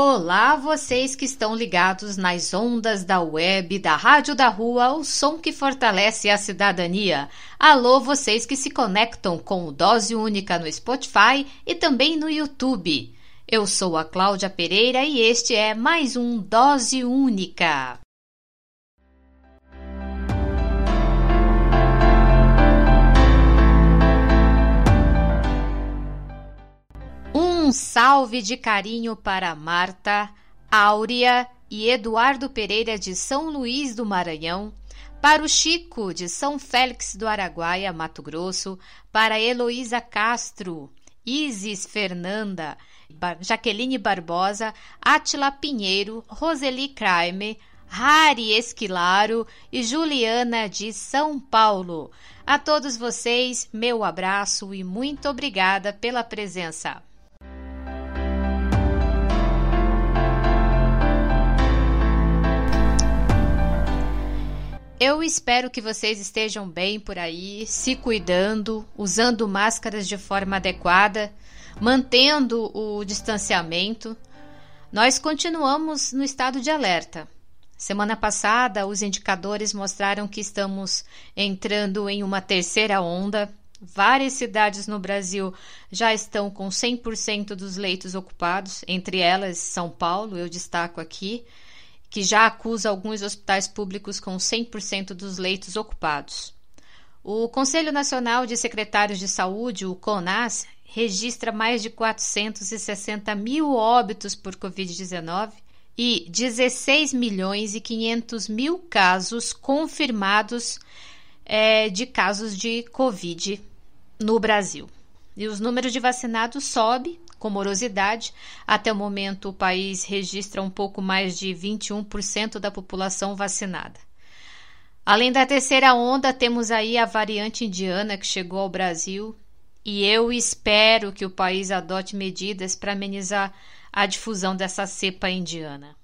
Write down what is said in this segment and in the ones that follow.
Olá, vocês que estão ligados nas ondas da web, da Rádio da Rua, o som que fortalece a cidadania. Alô, vocês que se conectam com o Dose Única no Spotify e também no YouTube. Eu sou a Cláudia Pereira e este é mais um Dose Única. Um salve de carinho para Marta, Áurea e Eduardo Pereira de São Luís do Maranhão, para o Chico de São Félix do Araguaia, Mato Grosso, para Heloísa Castro, Isis Fernanda, Jaqueline Barbosa, Atila Pinheiro, Roseli Kraime, Rari Esquilaro e Juliana de São Paulo. A todos vocês, meu abraço e muito obrigada pela presença. Eu espero que vocês estejam bem por aí, se cuidando, usando máscaras de forma adequada, mantendo o distanciamento. Nós continuamos no estado de alerta. Semana passada, os indicadores mostraram que estamos entrando em uma terceira onda. Várias cidades no Brasil já estão com 100% dos leitos ocupados, entre elas São Paulo, eu destaco aqui que já acusa alguns hospitais públicos com 100% dos leitos ocupados. O Conselho Nacional de Secretários de Saúde, o CONAS, registra mais de 460 mil óbitos por Covid-19 e 16 milhões e 500 mil casos confirmados é, de casos de Covid no Brasil. E os números de vacinados sobem com morosidade. Até o momento, o país registra um pouco mais de 21% da população vacinada. Além da terceira onda, temos aí a variante indiana que chegou ao Brasil e eu espero que o país adote medidas para amenizar a difusão dessa cepa indiana.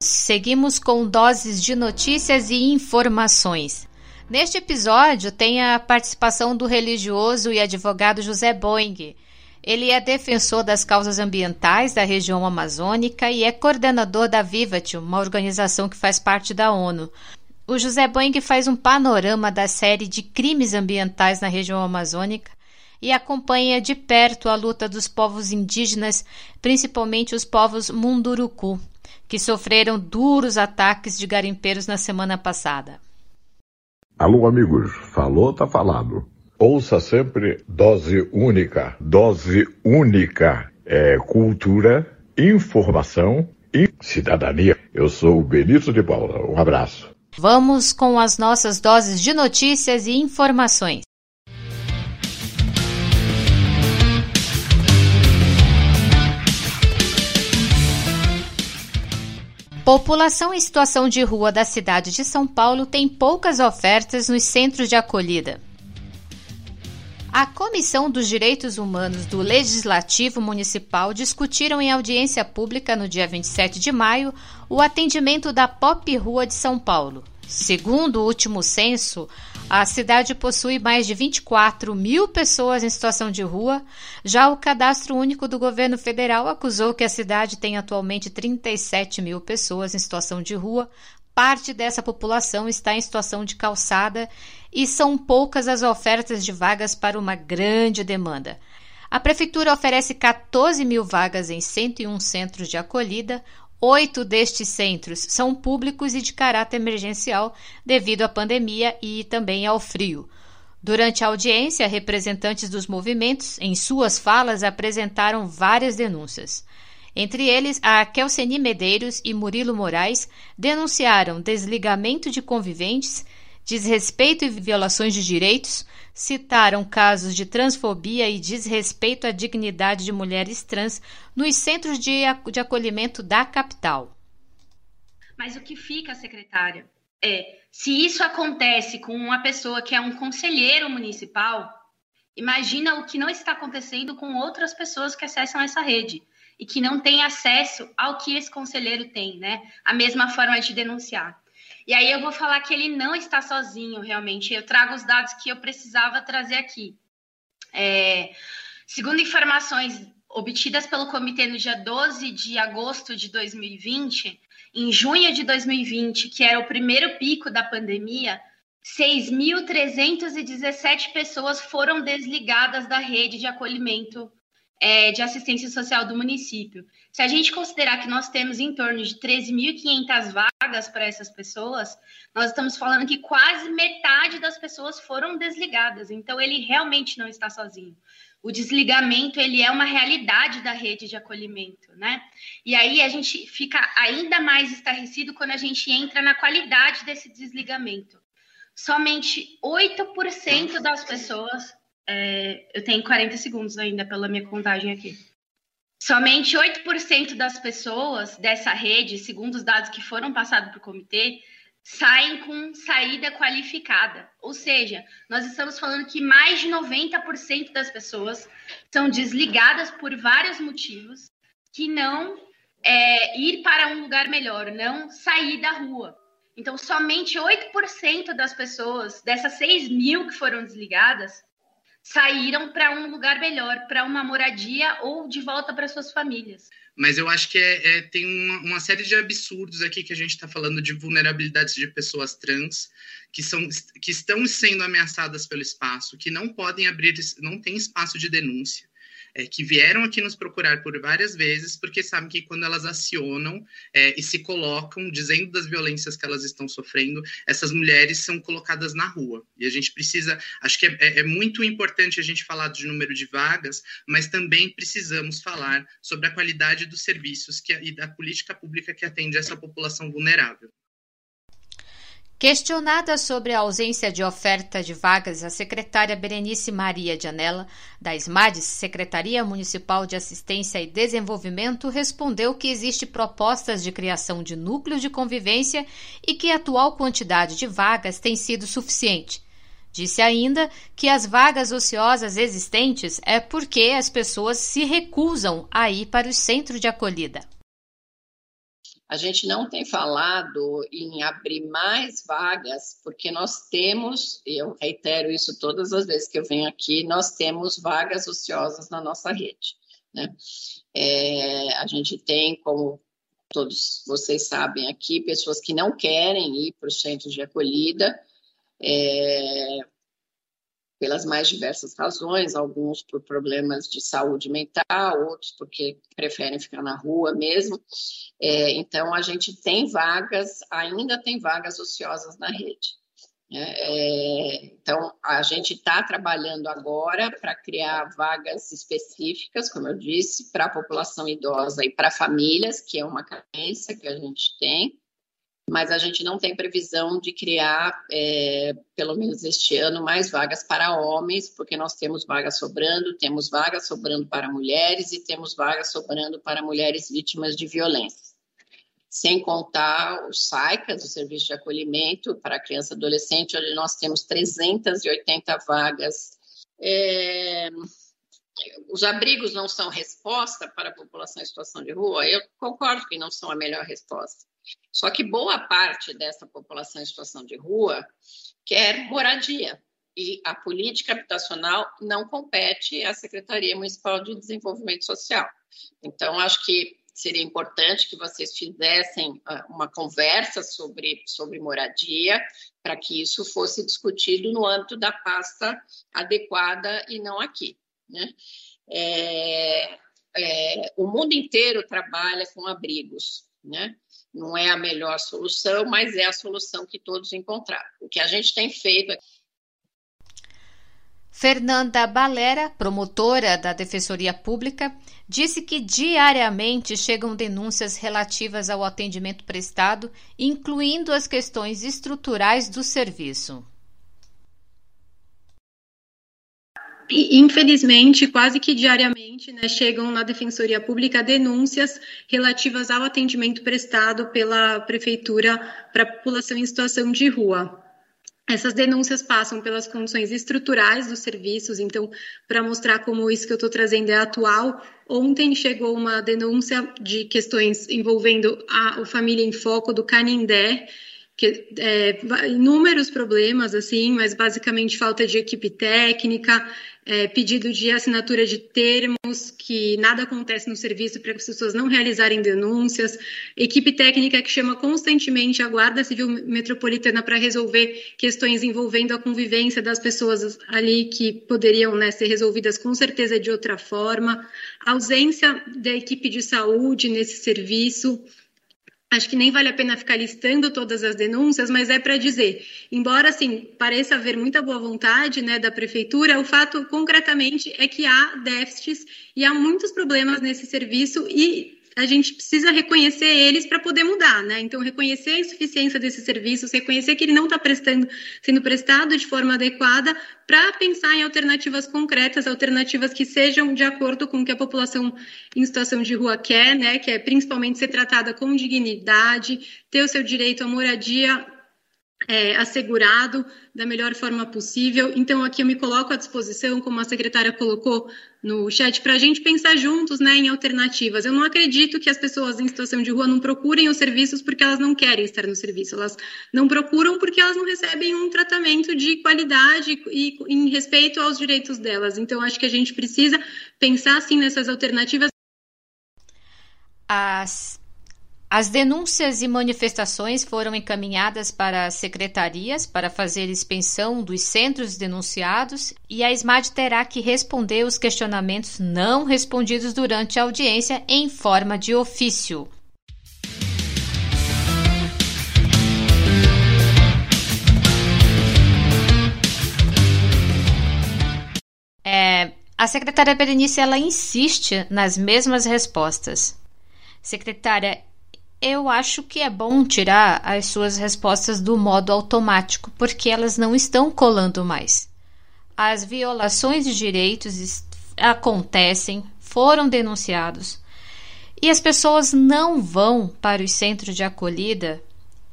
Seguimos com doses de notícias e informações. Neste episódio tem a participação do religioso e advogado José Boing. Ele é defensor das causas ambientais da região amazônica e é coordenador da Vivat, uma organização que faz parte da ONU. O José Boing faz um panorama da série de crimes ambientais na região amazônica e acompanha de perto a luta dos povos indígenas, principalmente os povos Munduruku que sofreram duros ataques de garimpeiros na semana passada. Alô, amigos, falou, tá falado. Ouça sempre dose única. Dose única é cultura, informação e cidadania. Eu sou o Benito de Paula. Um abraço. Vamos com as nossas doses de notícias e informações. População em situação de rua da cidade de São Paulo tem poucas ofertas nos centros de acolhida. A Comissão dos Direitos Humanos do Legislativo Municipal discutiram em audiência pública no dia 27 de maio o atendimento da Pop Rua de São Paulo. Segundo o último censo, a cidade possui mais de 24 mil pessoas em situação de rua. Já o Cadastro Único do Governo Federal acusou que a cidade tem atualmente 37 mil pessoas em situação de rua. Parte dessa população está em situação de calçada e são poucas as ofertas de vagas para uma grande demanda. A Prefeitura oferece 14 mil vagas em 101 centros de acolhida, Oito destes centros são públicos e de caráter emergencial devido à pandemia e também ao frio. Durante a audiência, representantes dos movimentos, em suas falas, apresentaram várias denúncias. Entre eles, a Kelseni Medeiros e Murilo Moraes denunciaram desligamento de conviventes, desrespeito e violações de direitos, citaram casos de transfobia e desrespeito à dignidade de mulheres trans nos centros de, de acolhimento da capital. Mas o que fica, secretária, é se isso acontece com uma pessoa que é um conselheiro municipal, imagina o que não está acontecendo com outras pessoas que acessam essa rede e que não têm acesso ao que esse conselheiro tem, né? A mesma forma de denunciar. E aí eu vou falar que ele não está sozinho, realmente. Eu trago os dados que eu precisava trazer aqui. É, segundo informações obtidas pelo comitê no dia 12 de agosto de 2020, em junho de 2020, que era o primeiro pico da pandemia, 6.317 pessoas foram desligadas da rede de acolhimento é, de assistência social do município. Se a gente considerar que nós temos em torno de 13.500 vagas para essas pessoas, nós estamos falando que quase metade das pessoas foram desligadas. Então, ele realmente não está sozinho. O desligamento ele é uma realidade da rede de acolhimento, né? E aí a gente fica ainda mais estarrecido quando a gente entra na qualidade desse desligamento. Somente 8% das pessoas é, eu tenho 40 segundos ainda pela minha contagem aqui. Somente 8% das pessoas dessa rede, segundo os dados que foram passados para o comitê, saem com saída qualificada. Ou seja, nós estamos falando que mais de 90% das pessoas são desligadas por vários motivos que não é, ir para um lugar melhor, não sair da rua. Então, somente 8% das pessoas, dessas 6 mil que foram desligadas, saíram para um lugar melhor, para uma moradia ou de volta para suas famílias. Mas eu acho que é, é tem uma, uma, série de absurdos aqui que a gente está falando de vulnerabilidades de pessoas trans que, são, que estão sendo ameaçadas pelo espaço, que não podem abrir, não tem espaço de denúncia é, que vieram aqui nos procurar por várias vezes, porque sabem que quando elas acionam é, e se colocam dizendo das violências que elas estão sofrendo, essas mulheres são colocadas na rua. E a gente precisa, acho que é, é, é muito importante a gente falar de número de vagas, mas também precisamos falar sobre a qualidade dos serviços que, e da política pública que atende essa população vulnerável. Questionada sobre a ausência de oferta de vagas, a secretária Berenice Maria de Anela, da SMADES, Secretaria Municipal de Assistência e Desenvolvimento, respondeu que existe propostas de criação de núcleos de convivência e que a atual quantidade de vagas tem sido suficiente. Disse ainda que as vagas ociosas existentes é porque as pessoas se recusam a ir para o centro de acolhida. A gente não tem falado em abrir mais vagas, porque nós temos, e eu reitero isso todas as vezes que eu venho aqui, nós temos vagas ociosas na nossa rede. Né? É, a gente tem, como todos vocês sabem aqui, pessoas que não querem ir para os centros de acolhida, é, pelas mais diversas razões, alguns por problemas de saúde mental, outros porque preferem ficar na rua mesmo. É, então, a gente tem vagas, ainda tem vagas ociosas na rede. É, é então, a gente está trabalhando agora para criar vagas específicas, como eu disse, para a população idosa e para famílias, que é uma carência que a gente tem mas a gente não tem previsão de criar, é, pelo menos este ano, mais vagas para homens, porque nós temos vagas sobrando, temos vagas sobrando para mulheres e temos vagas sobrando para mulheres vítimas de violência. Sem contar os SAICAS, o Serviço de Acolhimento para Criança e Adolescente, onde nós temos 380 vagas. É, os abrigos não são resposta para a população em situação de rua? Eu concordo que não são a melhor resposta só que boa parte dessa população em situação de rua quer moradia. E a política habitacional não compete à Secretaria Municipal de Desenvolvimento Social. Então, acho que seria importante que vocês fizessem ah, uma conversa sobre, sobre moradia, para que isso fosse discutido no âmbito da pasta adequada e não aqui. Né? É, é, o mundo inteiro trabalha com abrigos né? Não é a melhor solução, mas é a solução que todos encontraram. O que a gente tem feito Fernanda Balera, promotora da Defensoria Pública, disse que diariamente chegam denúncias relativas ao atendimento prestado, incluindo as questões estruturais do serviço. Infelizmente, quase que diariamente, né, chegam na Defensoria Pública denúncias relativas ao atendimento prestado pela Prefeitura para a população em situação de rua. Essas denúncias passam pelas condições estruturais dos serviços, então, para mostrar como isso que eu estou trazendo é atual, ontem chegou uma denúncia de questões envolvendo a, a Família em Foco do Canindé, que, é, inúmeros problemas, assim, mas basicamente falta de equipe técnica, é, pedido de assinatura de termos, que nada acontece no serviço para que as pessoas não realizarem denúncias, equipe técnica que chama constantemente a Guarda Civil Metropolitana para resolver questões envolvendo a convivência das pessoas ali que poderiam né, ser resolvidas com certeza de outra forma, ausência da equipe de saúde nesse serviço, Acho que nem vale a pena ficar listando todas as denúncias, mas é para dizer, embora assim pareça haver muita boa vontade, né, da prefeitura, o fato concretamente é que há déficits e há muitos problemas nesse serviço e a gente precisa reconhecer eles para poder mudar, né? Então, reconhecer a insuficiência desses serviços, reconhecer que ele não está prestando, sendo prestado de forma adequada, para pensar em alternativas concretas, alternativas que sejam de acordo com o que a população em situação de rua quer, né? Que é principalmente ser tratada com dignidade, ter o seu direito à moradia é, assegurado da melhor forma possível. Então, aqui eu me coloco à disposição, como a secretária colocou no chat, para a gente pensar juntos né, em alternativas. Eu não acredito que as pessoas em situação de rua não procurem os serviços porque elas não querem estar no serviço, elas não procuram porque elas não recebem um tratamento de qualidade e em respeito aos direitos delas. Então, acho que a gente precisa pensar, sim, nessas alternativas. As as denúncias e manifestações foram encaminhadas para as secretarias para fazer expensão dos centros denunciados e a SMAD terá que responder os questionamentos não respondidos durante a audiência em forma de ofício. É, a secretária Berenice ela insiste nas mesmas respostas. Secretária, eu acho que é bom tirar as suas respostas do modo automático, porque elas não estão colando mais. As violações de direitos acontecem, foram denunciados, e as pessoas não vão para os centros de acolhida.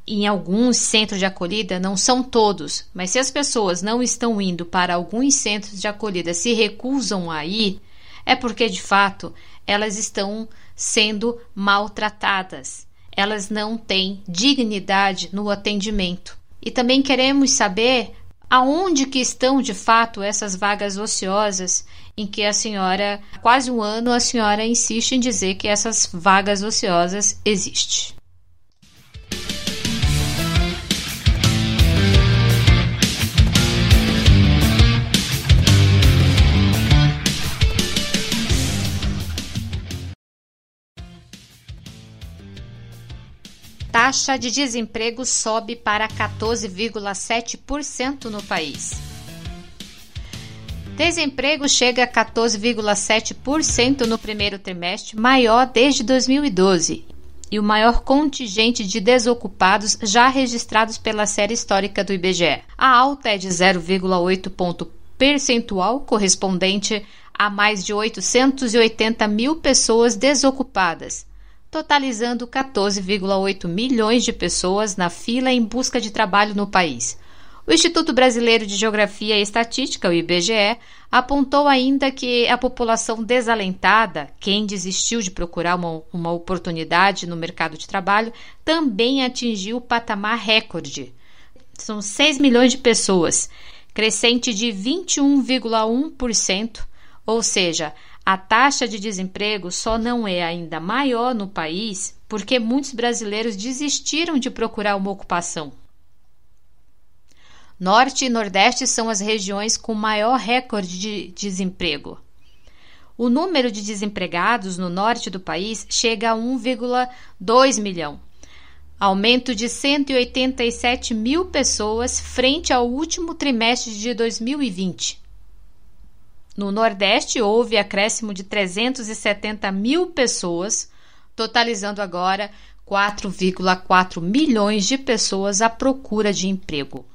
Em alguns centros de acolhida, não são todos, mas se as pessoas não estão indo para alguns centros de acolhida, se recusam a ir, é porque de fato elas estão sendo maltratadas elas não têm dignidade no atendimento. E também queremos saber aonde que estão de fato essas vagas ociosas em que a senhora, há quase um ano, a senhora insiste em dizer que essas vagas ociosas existem. Taxa de desemprego sobe para 14,7% no país. Desemprego chega a 14,7% no primeiro trimestre, maior desde 2012, e o maior contingente de desocupados já registrados pela série histórica do IBGE. A alta é de 0,8 ponto percentual, correspondente a mais de 880 mil pessoas desocupadas, totalizando 14,8 milhões de pessoas na fila em busca de trabalho no país. O Instituto Brasileiro de Geografia e Estatística, o IBGE, apontou ainda que a população desalentada, quem desistiu de procurar uma, uma oportunidade no mercado de trabalho, também atingiu o patamar recorde. São 6 milhões de pessoas, crescente de 21,1%, ou seja, a taxa de desemprego só não é ainda maior no país porque muitos brasileiros desistiram de procurar uma ocupação. Norte e Nordeste são as regiões com maior recorde de desemprego. O número de desempregados no norte do país chega a 1,2 milhão, aumento de 187 mil pessoas frente ao último trimestre de 2020. No Nordeste, houve acréscimo de 370 mil pessoas, totalizando agora 4,4 milhões de pessoas à procura de emprego.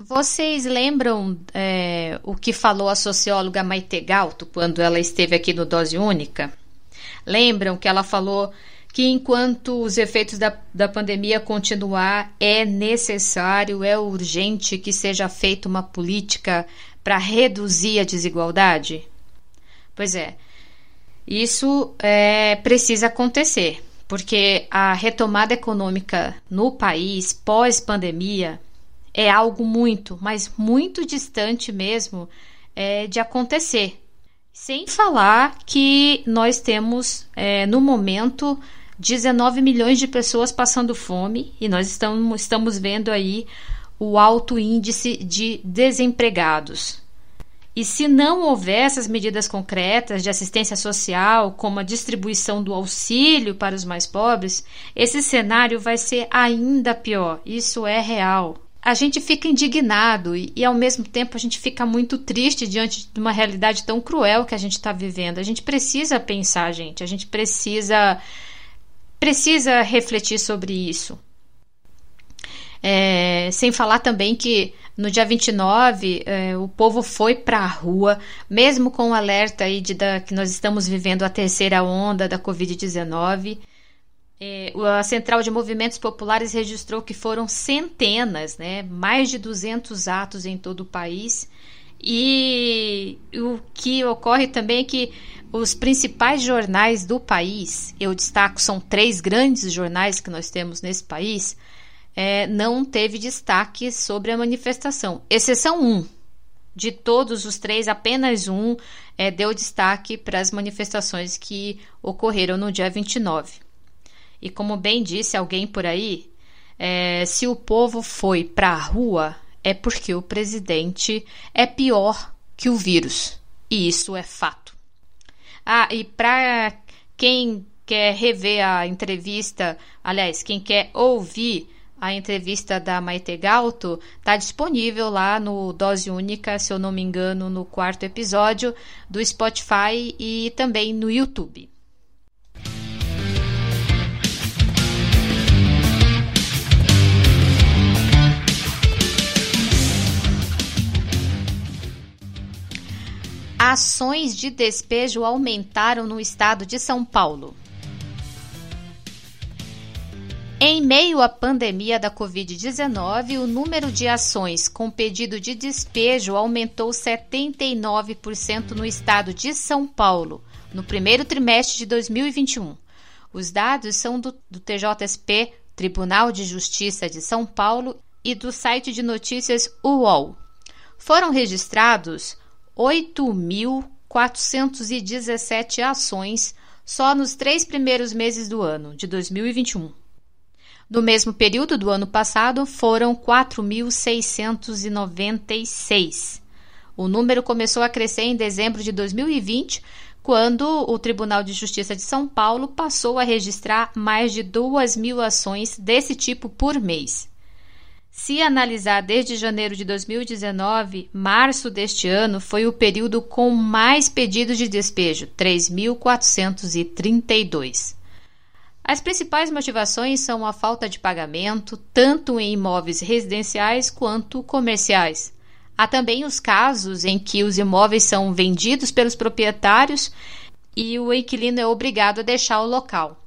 Vocês lembram é, o que falou a socióloga Maite Galto quando ela esteve aqui no Dose Única? Lembram que ela falou que enquanto os efeitos da, da pandemia continuar, é necessário, é urgente que seja feita uma política para reduzir a desigualdade? Pois é, isso é, precisa acontecer, porque a retomada econômica no país pós-pandemia é algo muito, mas muito distante mesmo é, de acontecer. Sem falar que nós temos, é, no momento, 19 milhões de pessoas passando fome e nós estamos, estamos vendo aí o alto índice de desempregados. E se não houver essas medidas concretas de assistência social, como a distribuição do auxílio para os mais pobres, esse cenário vai ser ainda pior. Isso é real a gente fica indignado e, e, ao mesmo tempo a gente fica muito triste diante de uma realidade tão cruel que a gente está vivendo. A gente precisa pensar, gente. A gente precisa precisa refletir sobre isso. É, sem falar também que no dia 29 é, o povo foi para a rua, mesmo com o alerta aí de da, que nós estamos vivendo a terceira onda da Covid-19. É, a Central de Movimentos Populares registrou que foram centenas, né, mais de 200 atos em todo o país. E o que ocorre também é que os principais jornais do país, eu destaco, são três grandes jornais que nós temos nesse país, é, não teve destaque sobre a manifestação, exceção um. De todos os três, apenas um é, deu destaque para as manifestações que ocorreram no dia 29. E como bem disse alguém por aí, é, se o povo foi para a rua, é porque o presidente é pior que o vírus. E isso é fato. Ah, e para quem quer rever a entrevista, aliás, quem quer ouvir a entrevista da Maite Galto, está disponível lá no Dose Única, se eu não me engano, no quarto episódio do Spotify e também no YouTube. Ações de despejo aumentaram no estado de São Paulo. Em meio à pandemia da Covid-19, o número de ações com pedido de despejo aumentou 79% no estado de São Paulo, no primeiro trimestre de 2021. Os dados são do, do TJSP, Tribunal de Justiça de São Paulo, e do site de notícias UOL. Foram registrados 8.417 ações só nos três primeiros meses do ano, de 2021. No mesmo período do ano passado, foram 4.696. O número começou a crescer em dezembro de 2020, quando o Tribunal de Justiça de São Paulo passou a registrar mais de 2 mil ações desse tipo por mês. Se analisar desde janeiro de 2019, março deste ano foi o período com mais pedidos de despejo, 3.432. As principais motivações são a falta de pagamento, tanto em imóveis residenciais quanto comerciais. Há também os casos em que os imóveis são vendidos pelos proprietários e o inquilino é obrigado a deixar o local.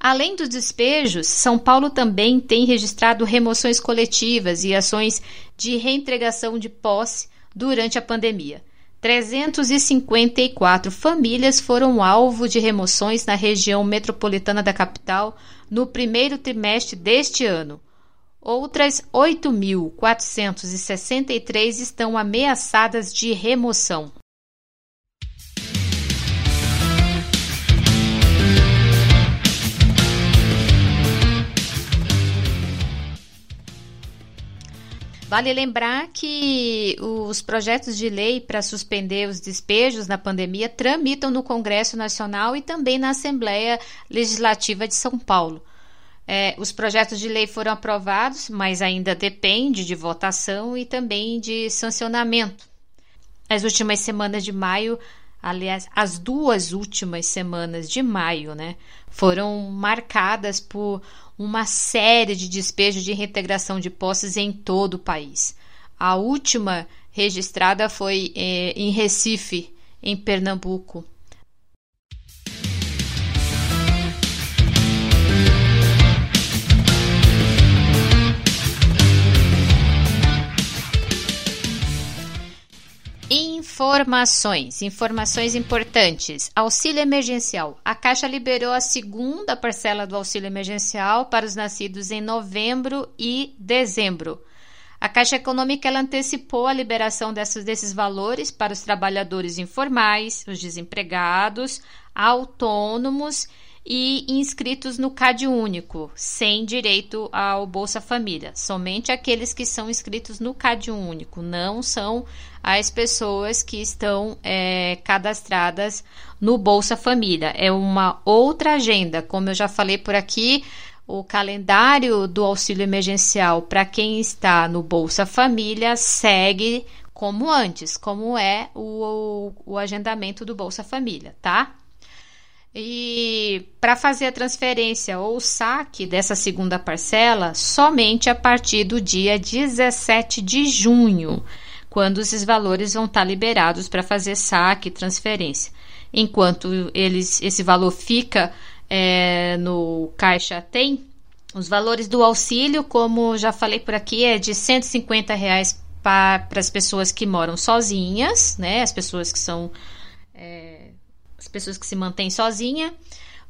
Além dos despejos, São Paulo também tem registrado remoções coletivas e ações de reentregação de posse durante a pandemia. 354 famílias foram alvo de remoções na região metropolitana da capital no primeiro trimestre deste ano. Outras 8.463 estão ameaçadas de remoção. Vale lembrar que os projetos de lei para suspender os despejos na pandemia tramitam no Congresso Nacional e também na Assembleia Legislativa de São Paulo. É, os projetos de lei foram aprovados, mas ainda depende de votação e também de sancionamento. As últimas semanas de maio, aliás, as duas últimas semanas de maio, né, foram marcadas por uma série de despejos de reintegração de posses em todo o país. A última registrada foi é, em Recife, em Pernambuco. Informações, informações importantes. Auxílio emergencial. A Caixa liberou a segunda parcela do auxílio emergencial para os nascidos em novembro e dezembro. A Caixa Econômica antecipou a liberação dessas, desses valores para os trabalhadores informais, os desempregados, autônomos e inscritos no CAD Único, sem direito ao Bolsa Família. Somente aqueles que são inscritos no CAD Único, não são as pessoas que estão é, cadastradas no Bolsa Família. É uma outra agenda, como eu já falei por aqui. O calendário do auxílio emergencial para quem está no Bolsa Família segue como antes, como é o, o, o agendamento do Bolsa Família, tá? E para fazer a transferência ou saque dessa segunda parcela, somente a partir do dia 17 de junho, quando esses valores vão estar liberados para fazer saque e transferência. Enquanto eles, esse valor fica é, no Caixa Tem, os valores do auxílio, como já falei por aqui, é de 150 reais para as pessoas que moram sozinhas, né? As pessoas que são. As pessoas que se mantêm sozinha,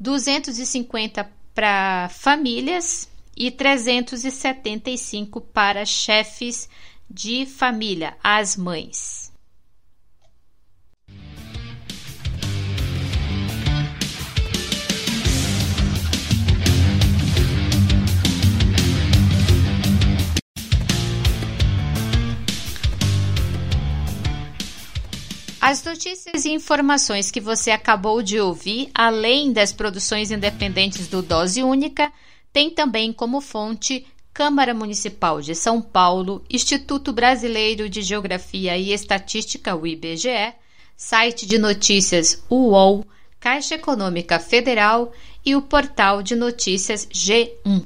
250 para famílias e 375 para chefes de família, as mães. As notícias e informações que você acabou de ouvir, além das produções independentes do Dose Única, tem também como fonte Câmara Municipal de São Paulo, Instituto Brasileiro de Geografia e Estatística, o IBGE, site de notícias UOL, Caixa Econômica Federal e o portal de notícias G1.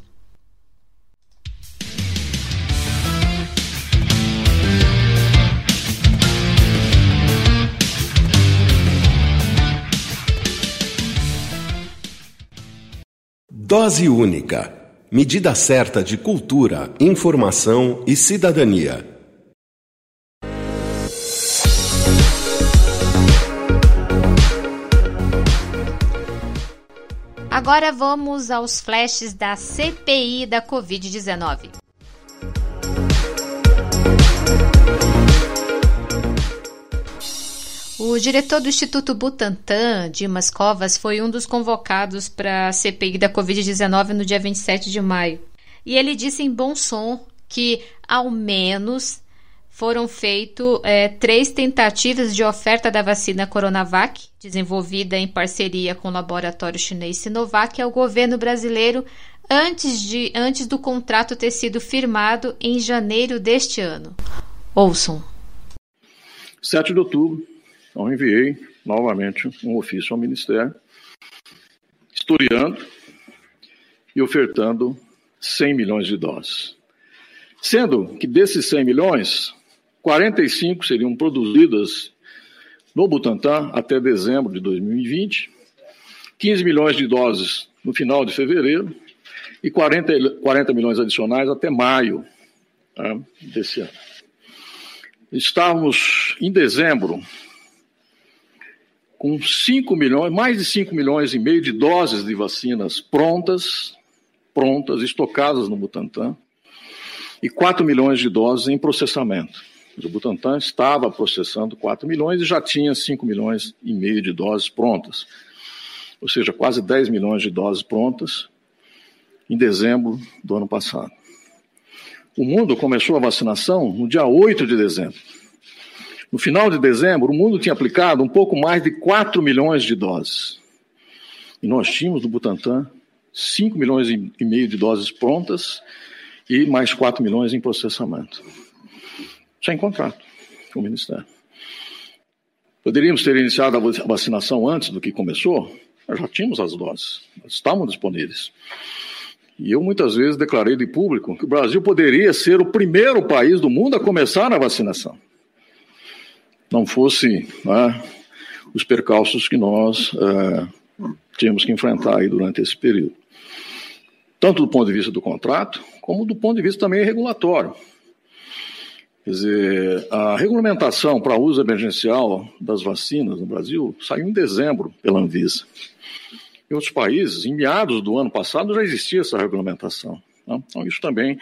Dose única. Medida certa de cultura, informação e cidadania. Agora vamos aos flashes da CPI da Covid-19. O diretor do Instituto Butantan, Dimas Covas, foi um dos convocados para a CPI da Covid-19 no dia 27 de maio. E ele disse em bom som que, ao menos, foram feitas é, três tentativas de oferta da vacina Coronavac, desenvolvida em parceria com o laboratório chinês Sinovac, ao governo brasileiro antes, de, antes do contrato ter sido firmado em janeiro deste ano. Ouçam. 7 de outubro, então, enviei novamente um ofício ao Ministério, historiando e ofertando 100 milhões de doses. Sendo que desses 100 milhões, 45 seriam produzidas no Butantan até dezembro de 2020, 15 milhões de doses no final de fevereiro e 40, 40 milhões adicionais até maio tá, desse ano. Estávamos em dezembro com 5 milhões, mais de 5 milhões e meio de doses de vacinas prontas, prontas, estocadas no Butantan, e 4 milhões de doses em processamento. O Butantan estava processando 4 milhões e já tinha 5 milhões e meio de doses prontas. Ou seja, quase 10 milhões de doses prontas em dezembro do ano passado. O mundo começou a vacinação no dia 8 de dezembro. No final de dezembro, o mundo tinha aplicado um pouco mais de 4 milhões de doses. E nós tínhamos no Butantan 5 milhões e meio de doses prontas e mais 4 milhões em processamento. Sem contrato com o Ministério. Poderíamos ter iniciado a vacinação antes do que começou? Nós já tínhamos as doses, estavam disponíveis. E eu muitas vezes declarei de público que o Brasil poderia ser o primeiro país do mundo a começar a vacinação. Não fosse né, os percalços que nós é, tínhamos que enfrentar aí durante esse período. Tanto do ponto de vista do contrato, como do ponto de vista também regulatório. Quer dizer, a regulamentação para uso emergencial das vacinas no Brasil saiu em dezembro pela Anvisa. Em outros países, em meados do ano passado, já existia essa regulamentação. Né? Então, isso também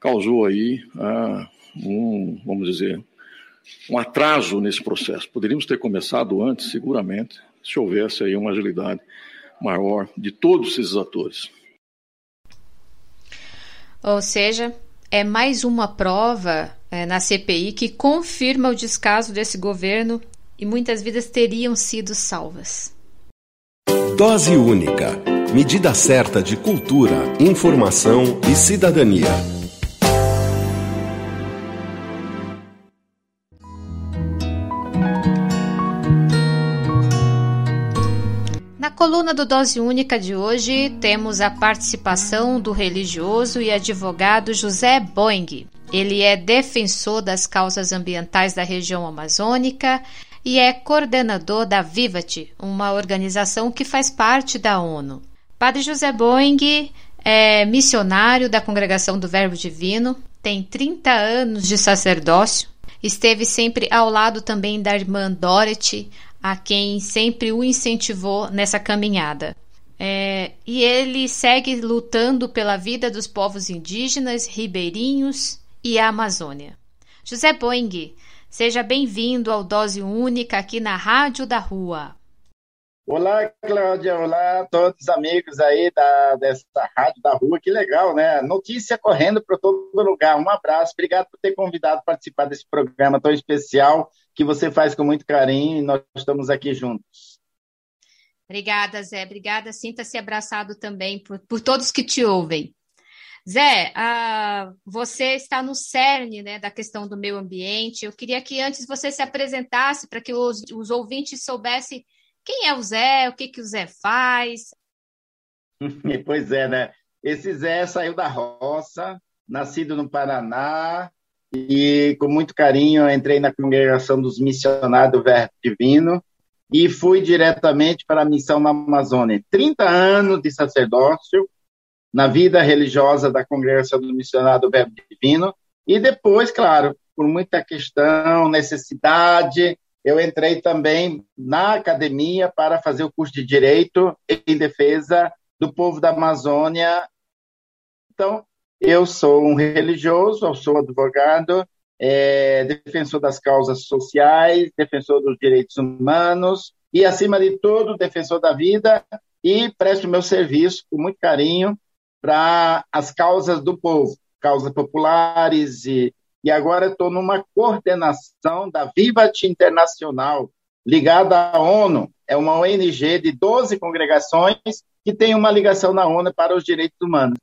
causou aí ah, um, vamos dizer, um atraso nesse processo. Poderíamos ter começado antes, seguramente, se houvesse aí uma agilidade maior de todos esses atores. Ou seja, é mais uma prova é, na CPI que confirma o descaso desse governo e muitas vidas teriam sido salvas. Dose única. Medida certa de cultura, informação e cidadania. Coluna do Dose Única de hoje, temos a participação do religioso e advogado José Boing. Ele é defensor das causas ambientais da região amazônica e é coordenador da Vivat, uma organização que faz parte da ONU. Padre José Boing é missionário da Congregação do Verbo Divino, tem 30 anos de sacerdócio, esteve sempre ao lado também da irmã Dorothy, a quem sempre o incentivou nessa caminhada. É, e ele segue lutando pela vida dos povos indígenas, ribeirinhos e a Amazônia. José Boing, seja bem-vindo ao Dose Única aqui na Rádio da Rua. Olá, Cláudia. Olá todos os amigos aí da, dessa Rádio da Rua. Que legal, né? Notícia correndo para todo lugar. Um abraço. Obrigado por ter convidado a participar desse programa tão especial que você faz com muito carinho e nós estamos aqui juntos. Obrigada, Zé. Obrigada. Sinta-se abraçado também por, por todos que te ouvem. Zé, uh, você está no cerne né, da questão do meio ambiente. Eu queria que antes você se apresentasse para que os, os, ouvintes soubessem quem é o Zé, o que, que o Zé faz. pois é, né? Esse Zé saiu da roça, nascido no Paraná, e com muito carinho entrei na congregação dos missionários do Verbo Divino e fui diretamente para a missão na Amazônia. 30 anos de sacerdócio, na vida religiosa da Congregação do Missionário do Verbo Divino, e depois, claro, por muita questão, necessidade, eu entrei também na academia para fazer o curso de Direito em defesa do povo da Amazônia. Então, eu sou um religioso, eu sou advogado, é, defensor das causas sociais, defensor dos direitos humanos e, acima de tudo, defensor da vida e presto meu serviço com muito carinho para as causas do povo, causas populares, e, e agora estou numa coordenação da Vivat Internacional, ligada à ONU, é uma ONG de 12 congregações que tem uma ligação na ONU para os direitos humanos.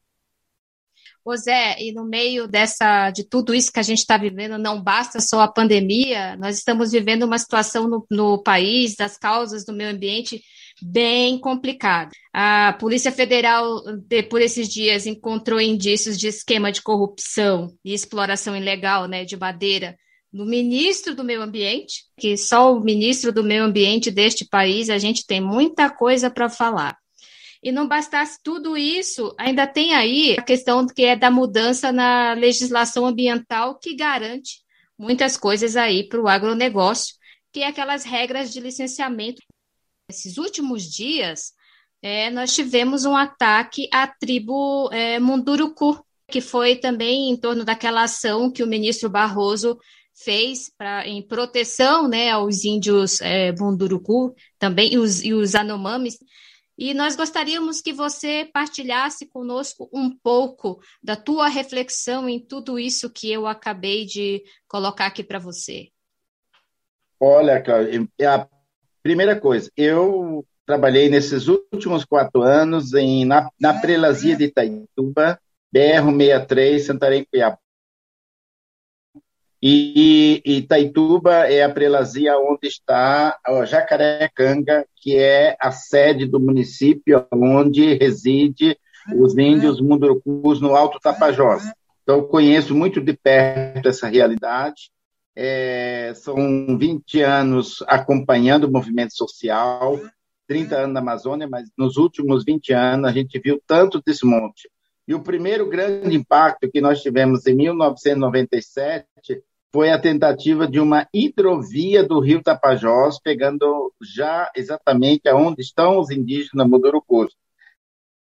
Ô Zé, e no meio dessa, de tudo isso que a gente está vivendo, não basta só a pandemia, nós estamos vivendo uma situação no, no país, das causas do meio ambiente, bem complicado. A Polícia Federal, por esses dias, encontrou indícios de esquema de corrupção e exploração ilegal né, de madeira no ministro do Meio Ambiente, que só o ministro do Meio Ambiente deste país a gente tem muita coisa para falar. E não bastasse tudo isso, ainda tem aí a questão que é da mudança na legislação ambiental que garante muitas coisas aí para o agronegócio, que é aquelas regras de licenciamento esses últimos dias, é, nós tivemos um ataque à tribo é, Munduruku, que foi também em torno daquela ação que o ministro Barroso fez pra, em proteção né, aos índios é, Munduruku também, e os, e os Anomamis. E nós gostaríamos que você partilhasse conosco um pouco da tua reflexão em tudo isso que eu acabei de colocar aqui para você. Olha, Cláudia, é a primeira coisa, eu trabalhei nesses últimos quatro anos em, na, na prelazia de Itaituba, BR-63, Santarém, Cuiabá. E, e Itaituba é a prelazia onde está o Jacarecanga, que é a sede do município onde reside os índios mundurucus no Alto Tapajós. Então, conheço muito de perto essa realidade. É, são 20 anos acompanhando o movimento social, 30 anos na Amazônia, mas nos últimos 20 anos a gente viu tanto desmonte. E o primeiro grande impacto que nós tivemos em 1997 foi a tentativa de uma hidrovia do rio Tapajós, pegando já exatamente aonde estão os indígenas Mundurucus.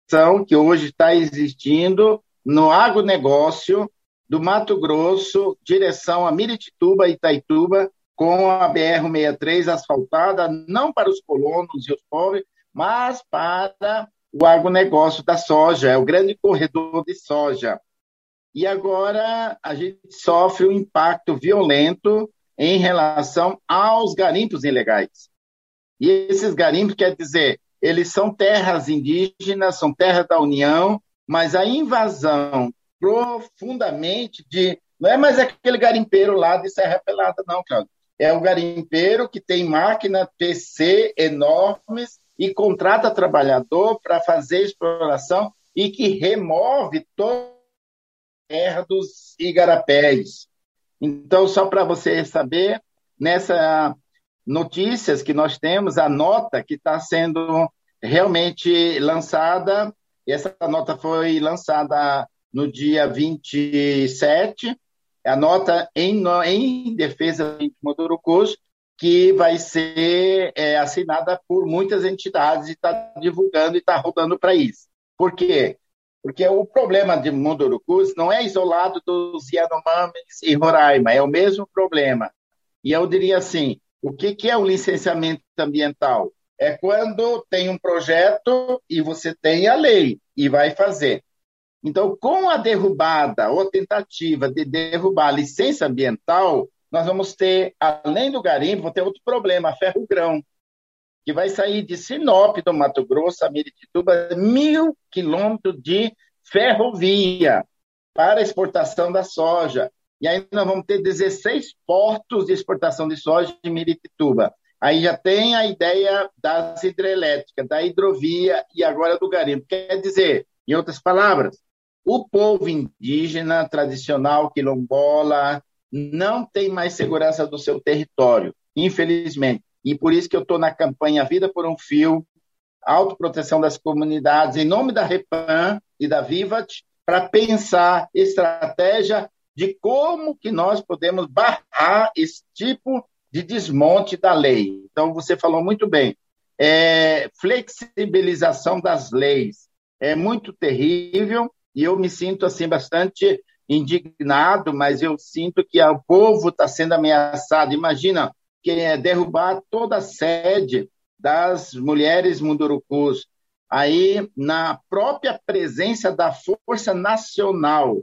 São que hoje está existindo no agronegócio do Mato Grosso, direção a Miritituba e Itaituba, com a BR-63 asfaltada, não para os colonos e os pobres, mas para o agronegócio da soja, é o grande corredor de soja e agora a gente sofre um impacto violento em relação aos garimpos ilegais. E esses garimpos, quer dizer, eles são terras indígenas, são terras da União, mas a invasão profundamente de. Não é mais aquele garimpeiro lá de Serra Pelada, não, Claudio. É o garimpeiro que tem máquina PC enormes e contrata trabalhador para fazer exploração e que remove todo dos igarapés. Então, só para você saber, nessa notícias que nós temos, a nota que está sendo realmente lançada, essa nota foi lançada no dia 27, a nota em, em defesa de Modurucus, que vai ser é, assinada por muitas entidades e está divulgando e está rodando para isso. Por quê? Porque o problema de Mundurucus não é isolado dos Yanomamis e Roraima, é o mesmo problema. E eu diria assim, o que, que é o licenciamento ambiental? É quando tem um projeto e você tem a lei e vai fazer. Então, com a derrubada ou tentativa de derrubar a licença ambiental, nós vamos ter, além do garimpo, vou ter outro problema, ferro-grão que vai sair de Sinop, do Mato Grosso, a Miritituba, mil quilômetros de ferrovia para exportação da soja. E aí nós vamos ter 16 portos de exportação de soja em Miritituba. Aí já tem a ideia das hidrelétricas, da hidrovia e agora do garimpo. Quer dizer, em outras palavras, o povo indígena tradicional quilombola não tem mais segurança do seu território, infelizmente. E por isso que eu estou na campanha Vida por um Fio, autoproteção das comunidades, em nome da Repan e da Vivat, para pensar estratégia de como que nós podemos barrar esse tipo de desmonte da lei. Então, você falou muito bem. É, flexibilização das leis é muito terrível e eu me sinto assim bastante indignado, mas eu sinto que o povo está sendo ameaçado. Imagina que é derrubar toda a sede das mulheres mundurucus, aí na própria presença da Força Nacional.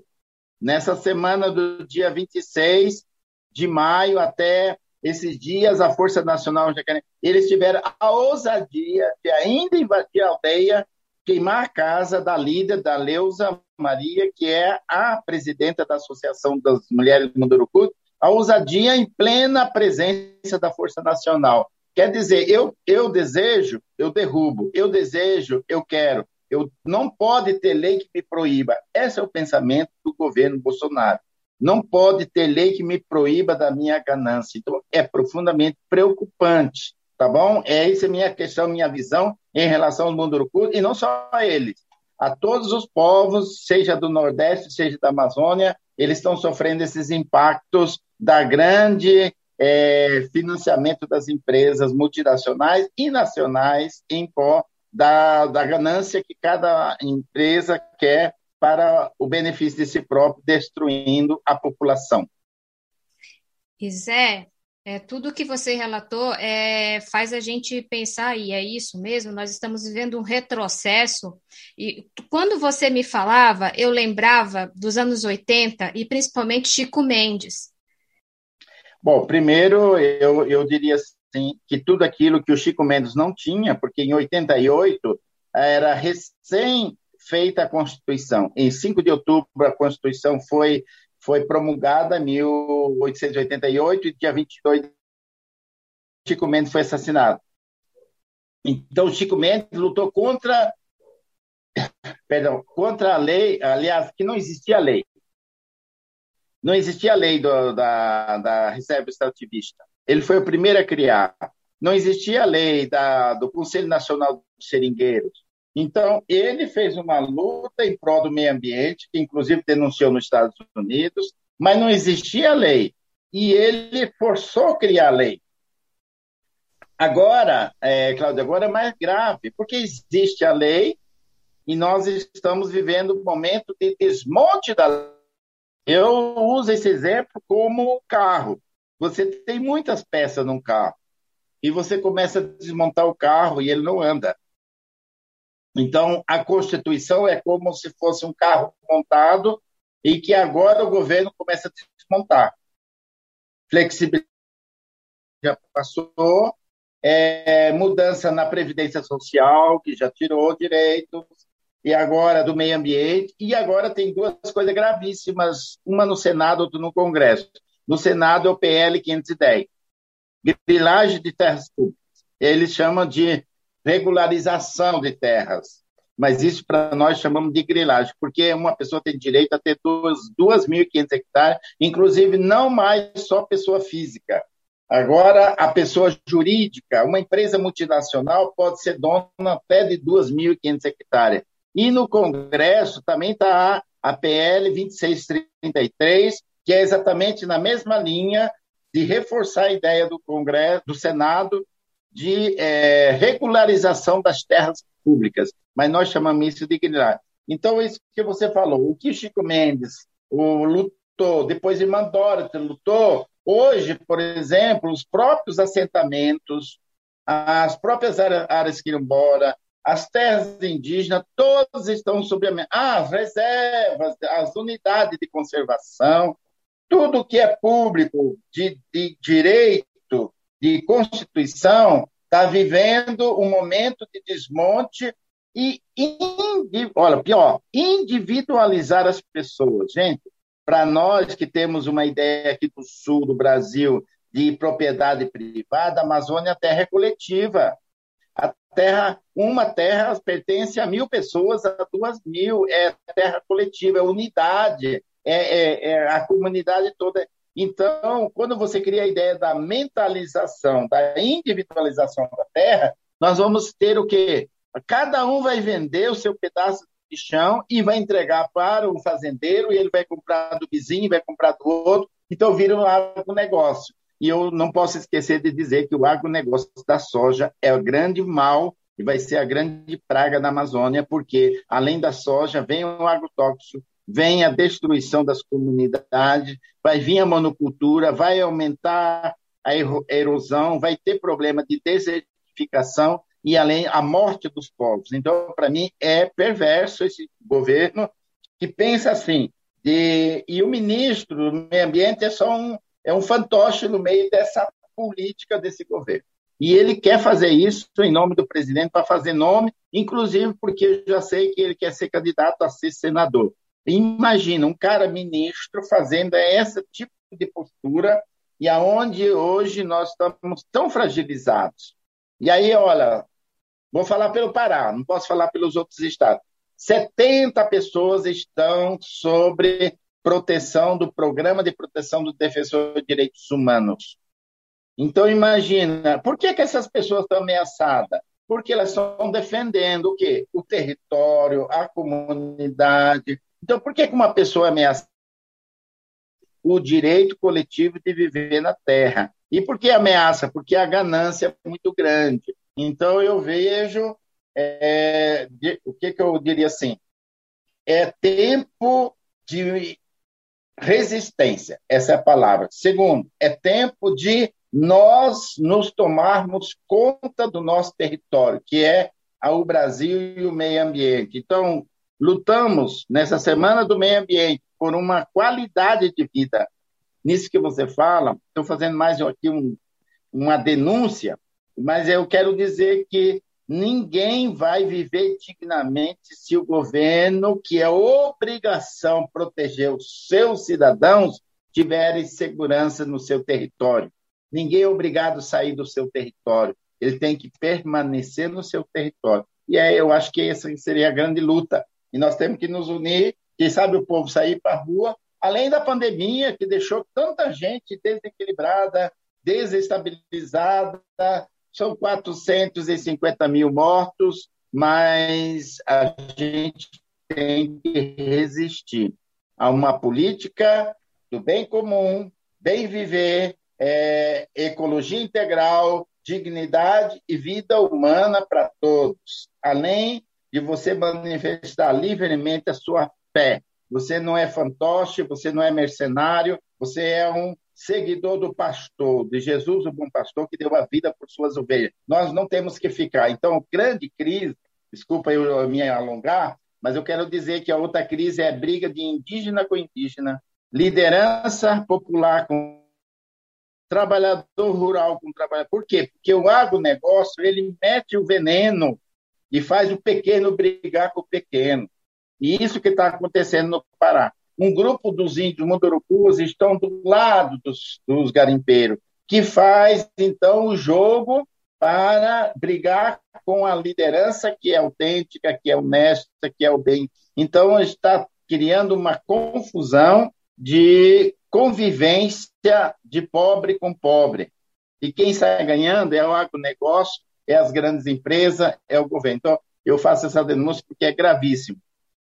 Nessa semana do dia 26 de maio até esses dias, a Força Nacional eles tiveram a ousadia de ainda invadir a aldeia, queimar a casa da líder, da Leusa Maria, que é a presidenta da Associação das Mulheres Mundurucus, a ousadia em plena presença da Força Nacional. Quer dizer, eu, eu desejo, eu derrubo, eu desejo, eu quero. Eu não pode ter lei que me proíba. Esse é o pensamento do governo Bolsonaro. Não pode ter lei que me proíba da minha ganância. Então, é profundamente preocupante, tá bom? É essa é a minha questão, minha visão em relação ao mundo do e não só a eles, a todos os povos, seja do Nordeste, seja da Amazônia, eles estão sofrendo esses impactos da grande é, financiamento das empresas multinacionais e nacionais em pó da, da ganância que cada empresa quer para o benefício de si próprio, destruindo a população. E Zé, É, tudo que você relatou é, faz a gente pensar, e é isso mesmo, nós estamos vivendo um retrocesso. E quando você me falava, eu lembrava dos anos 80 e principalmente Chico Mendes. Bom, primeiro eu, eu diria assim, que tudo aquilo que o Chico Mendes não tinha, porque em 88 era recém feita a Constituição. Em 5 de outubro, a Constituição foi foi promulgada em 1888 e dia 22 Chico Mendes foi assassinado. Então Chico Mendes lutou contra perdão, contra a lei, aliás, que não existia lei. Não existia lei do, da, da reserva extrativista. Ele foi o primeiro a criar. Não existia lei da, do Conselho Nacional dos Seringueiros. Então, ele fez uma luta em prol do meio ambiente, que inclusive denunciou nos Estados Unidos, mas não existia lei. E ele forçou criar a lei. Agora, é, Cláudio, agora é mais grave, porque existe a lei e nós estamos vivendo um momento de desmonte da. Eu uso esse exemplo como carro. Você tem muitas peças num carro e você começa a desmontar o carro e ele não anda. Então, a Constituição é como se fosse um carro montado e que agora o governo começa a desmontar. Flexibilidade já passou, é, mudança na Previdência Social, que já tirou direitos, e agora do meio ambiente, e agora tem duas coisas gravíssimas, uma no Senado, outra no Congresso. No Senado é o PL 510, grilagem de terras públicas. Eles chamam de regularização de terras. Mas isso para nós chamamos de grilagem, porque uma pessoa tem direito a ter 2.500 hectares, inclusive não mais só pessoa física. Agora, a pessoa jurídica, uma empresa multinacional, pode ser dona até de 2.500 hectares. E no Congresso também está a PL 2633, que é exatamente na mesma linha de reforçar a ideia do Congresso, do Senado, de é, regularização das terras públicas, mas nós chamamos isso de ignorância. Então, isso que você falou, o que Chico Mendes o, lutou, depois Dorothy lutou, hoje, por exemplo, os próprios assentamentos, as próprias áreas quilombolas, as terras indígenas, todos estão sob a... Ah, as reservas, as unidades de conservação, tudo que é público, de, de direito, de Constituição está vivendo um momento de desmonte e, olha, pior, individualizar as pessoas. Gente, para nós que temos uma ideia aqui do sul do Brasil de propriedade privada, a Amazônia é terra coletiva. Terra, uma terra pertence a mil pessoas, a duas mil, é terra coletiva, é unidade, é, é, é a comunidade toda. Então, quando você cria a ideia da mentalização, da individualização da terra, nós vamos ter o quê? Cada um vai vender o seu pedaço de chão e vai entregar para o fazendeiro, e ele vai comprar do vizinho, vai comprar do outro, então vira um agronegócio. E eu não posso esquecer de dizer que o agronegócio da soja é o grande mal e vai ser a grande praga na Amazônia, porque além da soja vem o agrotóxico, vem a destruição das comunidades, vai vir a monocultura, vai aumentar a erosão, vai ter problema de desertificação e além a morte dos povos. Então, para mim, é perverso esse governo que pensa assim. De, e o ministro do Meio Ambiente é só um, é um fantoche no meio dessa política desse governo. E ele quer fazer isso em nome do presidente, para fazer nome, inclusive porque eu já sei que ele quer ser candidato a ser senador. Imagina um cara ministro fazendo esse tipo de postura e aonde hoje nós estamos tão fragilizados. E aí, olha, vou falar pelo Pará, não posso falar pelos outros estados. 70 pessoas estão sobre proteção do Programa de Proteção do Defensor de Direitos Humanos. Então, imagina, por que, que essas pessoas estão ameaçadas? Porque elas estão defendendo o quê? O território, a comunidade, então, por que uma pessoa ameaça o direito coletivo de viver na terra? E por que ameaça? Porque a ganância é muito grande. Então, eu vejo, é, de, o que, que eu diria assim? É tempo de resistência, essa é a palavra. Segundo, é tempo de nós nos tomarmos conta do nosso território, que é o Brasil e o meio ambiente. Então, lutamos nessa Semana do Meio Ambiente por uma qualidade de vida. Nisso que você fala, estou fazendo mais aqui um, uma denúncia, mas eu quero dizer que ninguém vai viver dignamente se o governo, que é obrigação proteger os seus cidadãos, tiver segurança no seu território. Ninguém é obrigado a sair do seu território. Ele tem que permanecer no seu território. E aí eu acho que essa seria a grande luta. E nós temos que nos unir, quem sabe o povo sair para a rua, além da pandemia que deixou tanta gente desequilibrada, desestabilizada, são 450 mil mortos, mas a gente tem que resistir a uma política do bem comum, bem viver, é, ecologia integral, dignidade e vida humana para todos, além de você manifestar livremente a sua fé. Você não é fantoche, você não é mercenário, você é um seguidor do pastor, de Jesus, o bom pastor, que deu a vida por suas ovelhas. Nós não temos que ficar. Então, grande crise, desculpa eu me alongar, mas eu quero dizer que a outra crise é a briga de indígena com indígena, liderança popular com trabalhador rural com trabalhador. Por quê? Porque o agronegócio, ele mete o veneno e faz o pequeno brigar com o pequeno. E isso que está acontecendo no Pará. Um grupo dos índios mundurucus estão do lado dos, dos garimpeiros, que faz, então, o jogo para brigar com a liderança que é autêntica, que é honesta, que é o bem. Então, está criando uma confusão de convivência de pobre com pobre. E quem sai ganhando é o agronegócio, é as grandes empresas, é o governo. Então, eu faço essa denúncia porque é gravíssimo.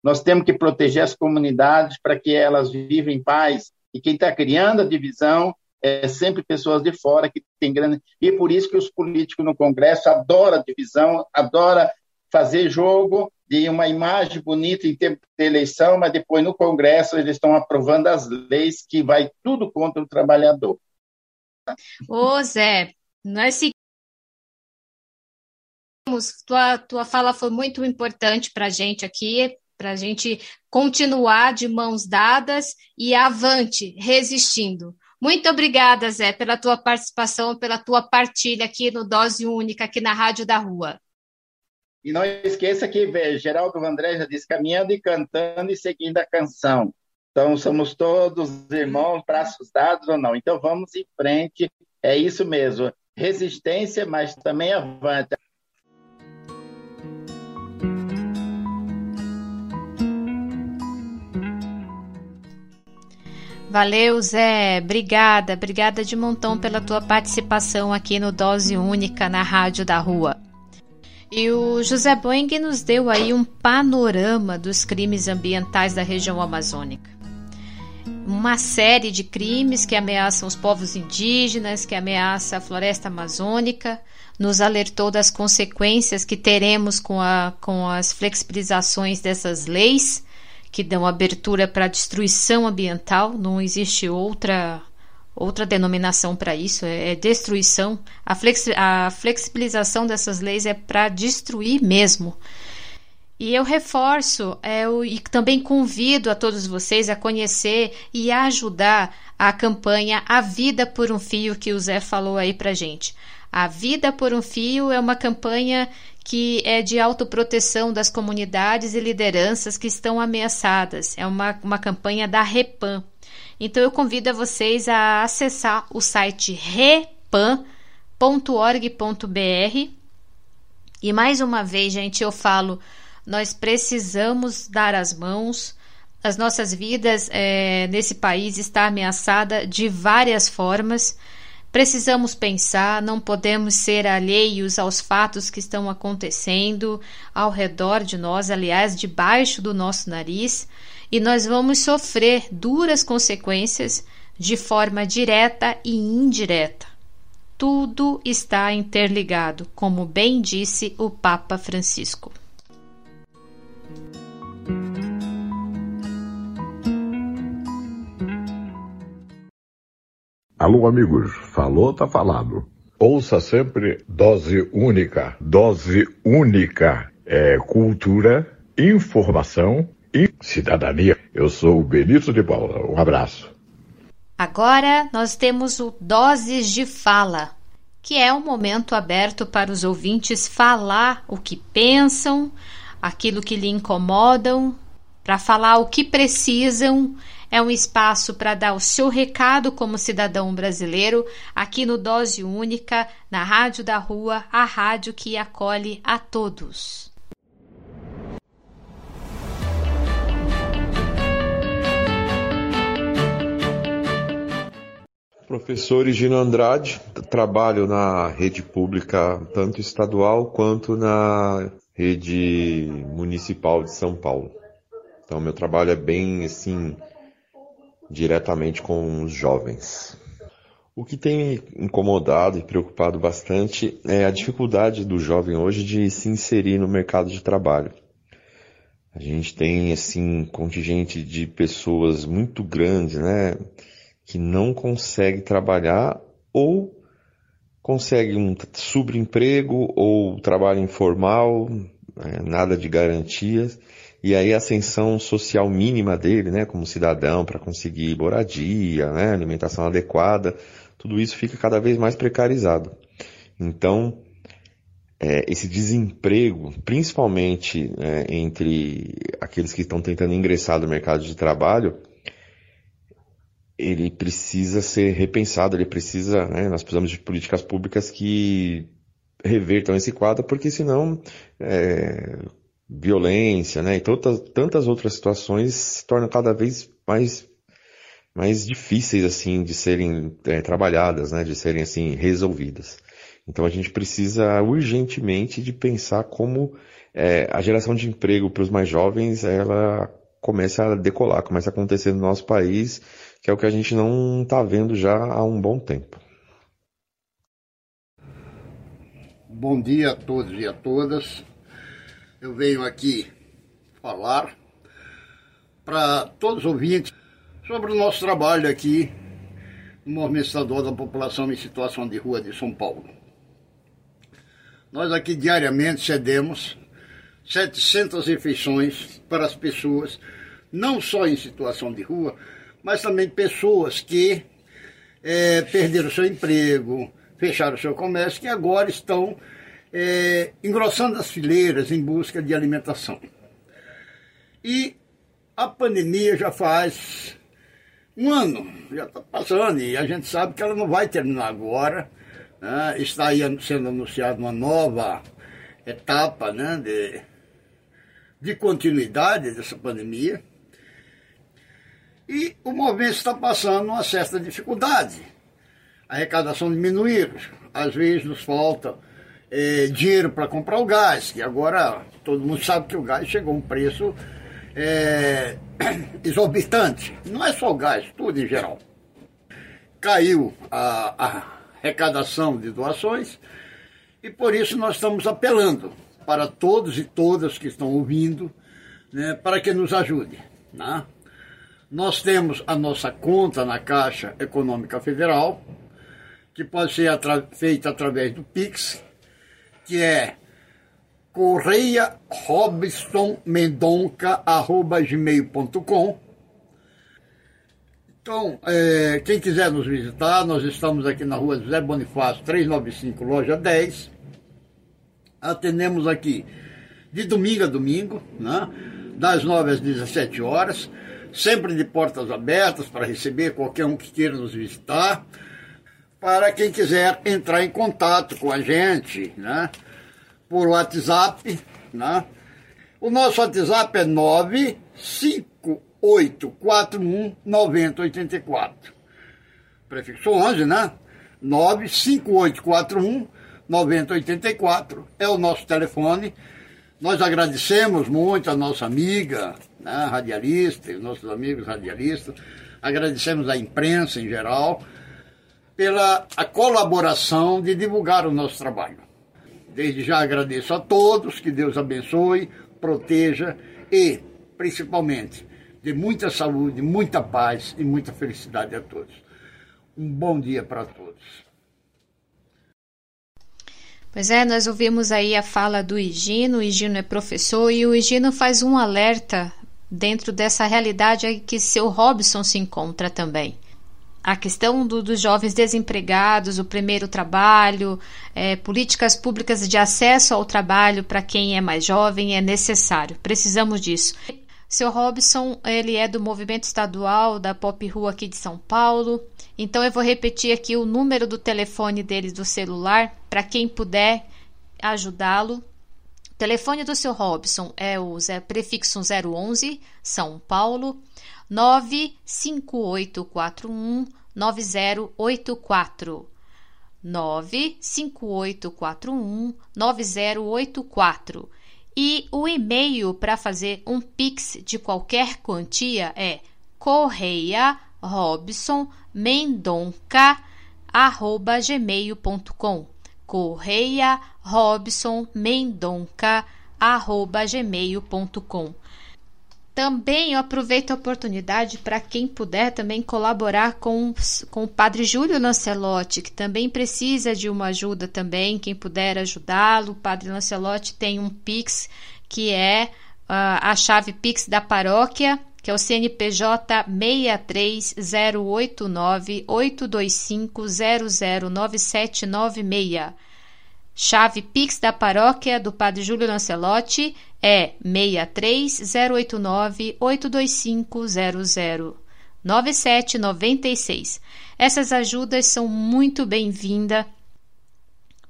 Nós temos que proteger as comunidades para que elas vivam em paz. E quem está criando a divisão é sempre pessoas de fora que têm grande. E por isso que os políticos no Congresso adoram divisão, adoram fazer jogo de uma imagem bonita em tempo de eleição, mas depois no Congresso eles estão aprovando as leis que vai tudo contra o trabalhador. Ô Zé, nós tua, tua fala foi muito importante para a gente aqui, para a gente continuar de mãos dadas e avante, resistindo. Muito obrigada, Zé, pela tua participação, pela tua partilha aqui no Dose Única, aqui na Rádio da Rua. E não esqueça que Geraldo Vandré já disse caminhando e cantando e seguindo a canção. Então, somos todos irmãos, braços dados ou não. Então, vamos em frente. É isso mesmo. Resistência, mas também avante. Valeu, Zé. Obrigada, obrigada de montão pela tua participação aqui no Dose Única na Rádio da Rua. E o José Boeng nos deu aí um panorama dos crimes ambientais da região amazônica. Uma série de crimes que ameaçam os povos indígenas, que ameaça a floresta amazônica, nos alertou das consequências que teremos com, a, com as flexibilizações dessas leis que dão abertura para destruição ambiental, não existe outra outra denominação para isso, é, é destruição. A, flexi a flexibilização dessas leis é para destruir mesmo. E eu reforço é, eu, e também convido a todos vocês a conhecer e a ajudar a campanha A Vida por um Fio que o Zé falou aí para gente. A Vida por um Fio é uma campanha que é de autoproteção das comunidades e lideranças que estão ameaçadas. É uma, uma campanha da Repam. Então eu convido a vocês a acessar o site repan.org.br. E mais uma vez, gente, eu falo, nós precisamos dar as mãos. As nossas vidas é, nesse país está ameaçada de várias formas. Precisamos pensar, não podemos ser alheios aos fatos que estão acontecendo ao redor de nós, aliás, debaixo do nosso nariz e nós vamos sofrer duras consequências de forma direta e indireta. Tudo está interligado, como bem disse o Papa Francisco. Alô, amigos, falou, tá falado. Ouça sempre dose única, dose única. É cultura, informação e cidadania. Eu sou o Benito de Paula. Um abraço. Agora nós temos o Doses de Fala, que é um momento aberto para os ouvintes falar o que pensam, aquilo que lhe incomodam, para falar o que precisam. É um espaço para dar o seu recado como cidadão brasileiro aqui no Dose Única, na Rádio da Rua, a rádio que acolhe a todos. Professor Gino Andrade, trabalho na rede pública, tanto estadual quanto na rede municipal de São Paulo. Então, meu trabalho é bem, assim, diretamente com os jovens. O que tem me incomodado e preocupado bastante é a dificuldade do jovem hoje de se inserir no mercado de trabalho. A gente tem, assim, contingente de pessoas muito grandes, né? que não consegue trabalhar ou consegue um subemprego ou trabalho informal, né, nada de garantias, e aí a ascensão social mínima dele, né, como cidadão, para conseguir moradia, né, alimentação adequada, tudo isso fica cada vez mais precarizado. Então, é, esse desemprego, principalmente é, entre aqueles que estão tentando ingressar no mercado de trabalho, ele precisa ser repensado, ele precisa, né, nós precisamos de políticas públicas que revertam esse quadro, porque senão é, violência, né, e tantas, tantas outras situações se tornam cada vez mais mais difíceis assim de serem é, trabalhadas, né, de serem assim resolvidas. Então a gente precisa urgentemente de pensar como é, a geração de emprego para os mais jovens ela começa a decolar, começa a acontecer no nosso país que é o que a gente não está vendo já há um bom tempo. Bom dia a todos e a todas. Eu venho aqui falar para todos os ouvintes sobre o nosso trabalho aqui no Movimento Estadual da População em Situação de Rua de São Paulo. Nós aqui diariamente cedemos 700 refeições para as pessoas, não só em situação de rua, mas também pessoas que é, perderam seu emprego, fecharam seu comércio, que agora estão é, engrossando as fileiras em busca de alimentação. E a pandemia já faz um ano, já está passando, e a gente sabe que ela não vai terminar agora. Né? Está aí sendo anunciada uma nova etapa né, de, de continuidade dessa pandemia. E o movimento está passando uma certa dificuldade. A arrecadação diminuiu. Às vezes nos falta é, dinheiro para comprar o gás, que agora todo mundo sabe que o gás chegou a um preço é, exorbitante. Não é só o gás, tudo em geral. Caiu a, a arrecadação de doações e por isso nós estamos apelando para todos e todas que estão ouvindo né, para que nos ajude. Né? Nós temos a nossa conta na Caixa Econômica Federal, que pode ser atra feita através do Pix, que é correia robsonmendonca.gmail.com Então, é, quem quiser nos visitar, nós estamos aqui na rua José Bonifácio, 395, loja 10. Atendemos aqui de domingo a domingo, né? das 9 às 17 horas sempre de portas abertas para receber qualquer um que queira nos visitar. Para quem quiser entrar em contato com a gente, né? Por WhatsApp, né? O nosso WhatsApp é 95841 9084. Prefixo 11, né? 95841 9084 é o nosso telefone. Nós agradecemos muito a nossa amiga, né, radialista, os nossos amigos radialistas. Agradecemos à imprensa em geral pela colaboração de divulgar o nosso trabalho. Desde já agradeço a todos, que Deus abençoe, proteja e, principalmente, dê muita saúde, muita paz e muita felicidade a todos. Um bom dia para todos. Pois é, nós ouvimos aí a fala do Higino, o Higino é professor e o Higino faz um alerta dentro dessa realidade que seu Robson se encontra também. A questão do, dos jovens desempregados, o primeiro trabalho, é, políticas públicas de acesso ao trabalho para quem é mais jovem é necessário. Precisamos disso. Seu Robson, ele é do movimento estadual da Pop Rua aqui de São Paulo. Então eu vou repetir aqui o número do telefone dele do celular para quem puder ajudá-lo. O telefone do seu Robson é o prefixo 011 São Paulo 95841 9084 95841 9084 e o e-mail para fazer um Pix de qualquer quantia é correia robson mendonca arroba gmail.com correia robson mendonca arroba gmail.com também eu aproveito a oportunidade para quem puder também colaborar com, com o Padre Júlio Lancelotti, que também precisa de uma ajuda também, quem puder ajudá-lo. O Padre Lancelotti tem um Pix que é uh, a chave Pix da paróquia, que é o CNPJ 63089 825 009796. Chave Pix da paróquia do Padre Júlio Lancelotti é 63089 825 009796. Essas ajudas são muito bem-vindas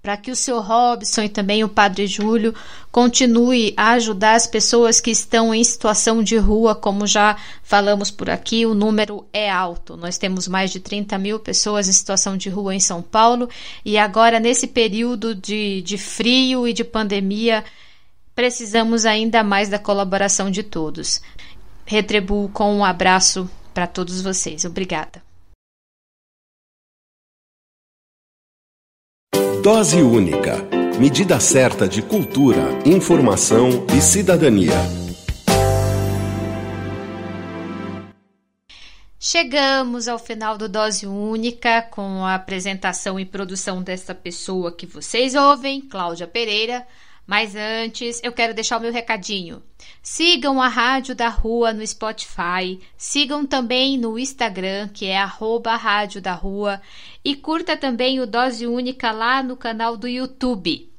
para que o seu Robson e também o Padre Júlio continue a ajudar as pessoas que estão em situação de rua, como já falamos por aqui, o número é alto. Nós temos mais de 30 mil pessoas em situação de rua em São Paulo e agora, nesse período de, de frio e de pandemia, precisamos ainda mais da colaboração de todos. Retribuo com um abraço para todos vocês. Obrigada. Dose única. Medida certa de cultura, informação e cidadania. Chegamos ao final do Dose Única com a apresentação e produção desta pessoa que vocês ouvem, Cláudia Pereira. Mas antes, eu quero deixar o meu recadinho. Sigam a Rádio da Rua no Spotify, sigam também no Instagram, que é Rádio da Rua, e curta também o Dose Única lá no canal do YouTube.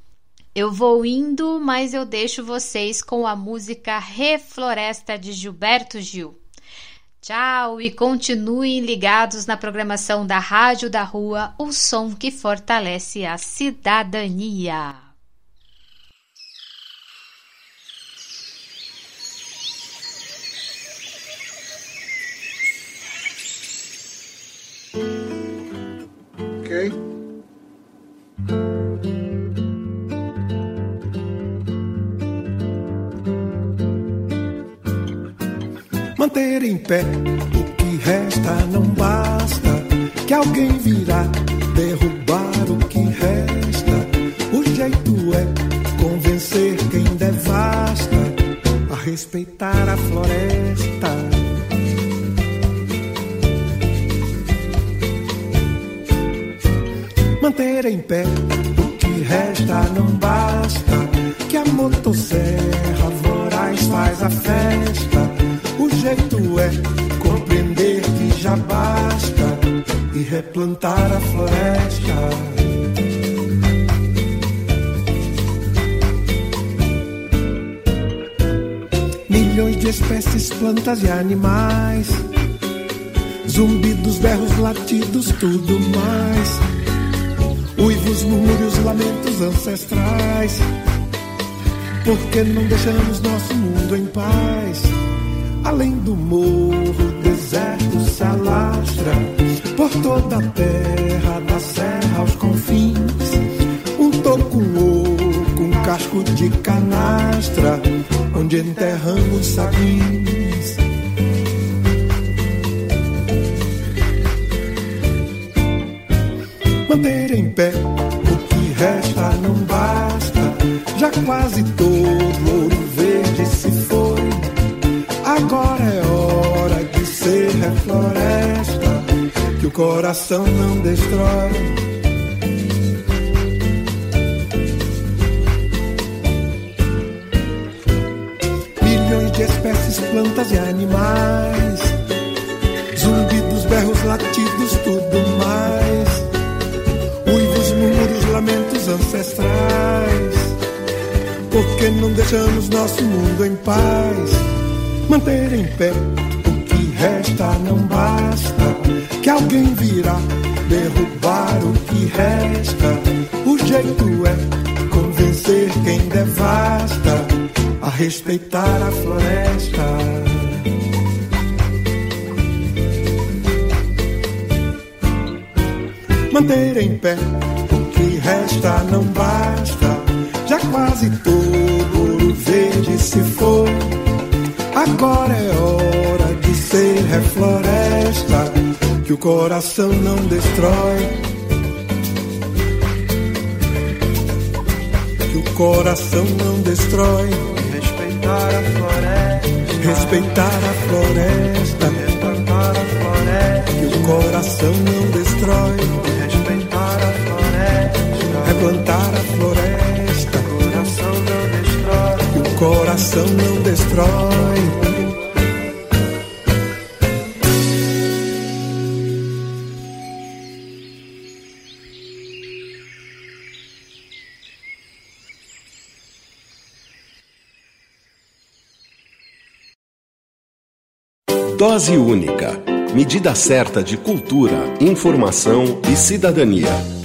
Eu vou indo, mas eu deixo vocês com a música Refloresta de Gilberto Gil. Tchau e continuem ligados na programação da Rádio da Rua, o som que fortalece a cidadania. Manter em pé o que resta não basta. Que alguém virá em pé. O que resta não basta, que a motosserra voraz faz a festa. O jeito é compreender que já basta e replantar a floresta. Milhões de espécies, plantas e animais. Zumbidos, berros, latidos, tudo mais uivos, murmúrios, lamentos ancestrais. Porque não deixamos nosso mundo em paz? Além do morro, o deserto se alastra por toda a terra, da serra aos confins. Um toco, oco, um casco de canastra, onde enterramos sabins. Manter em pé. O que resta não basta, já quase todo ouro verde se foi. Agora é hora de ser refloresta, que o coração não destrói. De espécies, plantas e animais, zumbidos, berros, latidos, tudo mais. Por que não deixamos nosso mundo em paz? Manter em pé o que resta não basta que alguém virá derrubar o que resta. O jeito é convencer quem devasta a respeitar a floresta. Manter em pé o que resta não basta. Já quase todo ouro verde se foi. Agora é hora de ser refloresta que o coração não destrói. Que o coração não destrói. Respeitar a floresta. Respeitar a floresta. Replantar a floresta. Que o coração não destrói. Respeitar a floresta. Replantar a floresta. Coração não destrói. Dose única. Medida certa de cultura, informação e cidadania.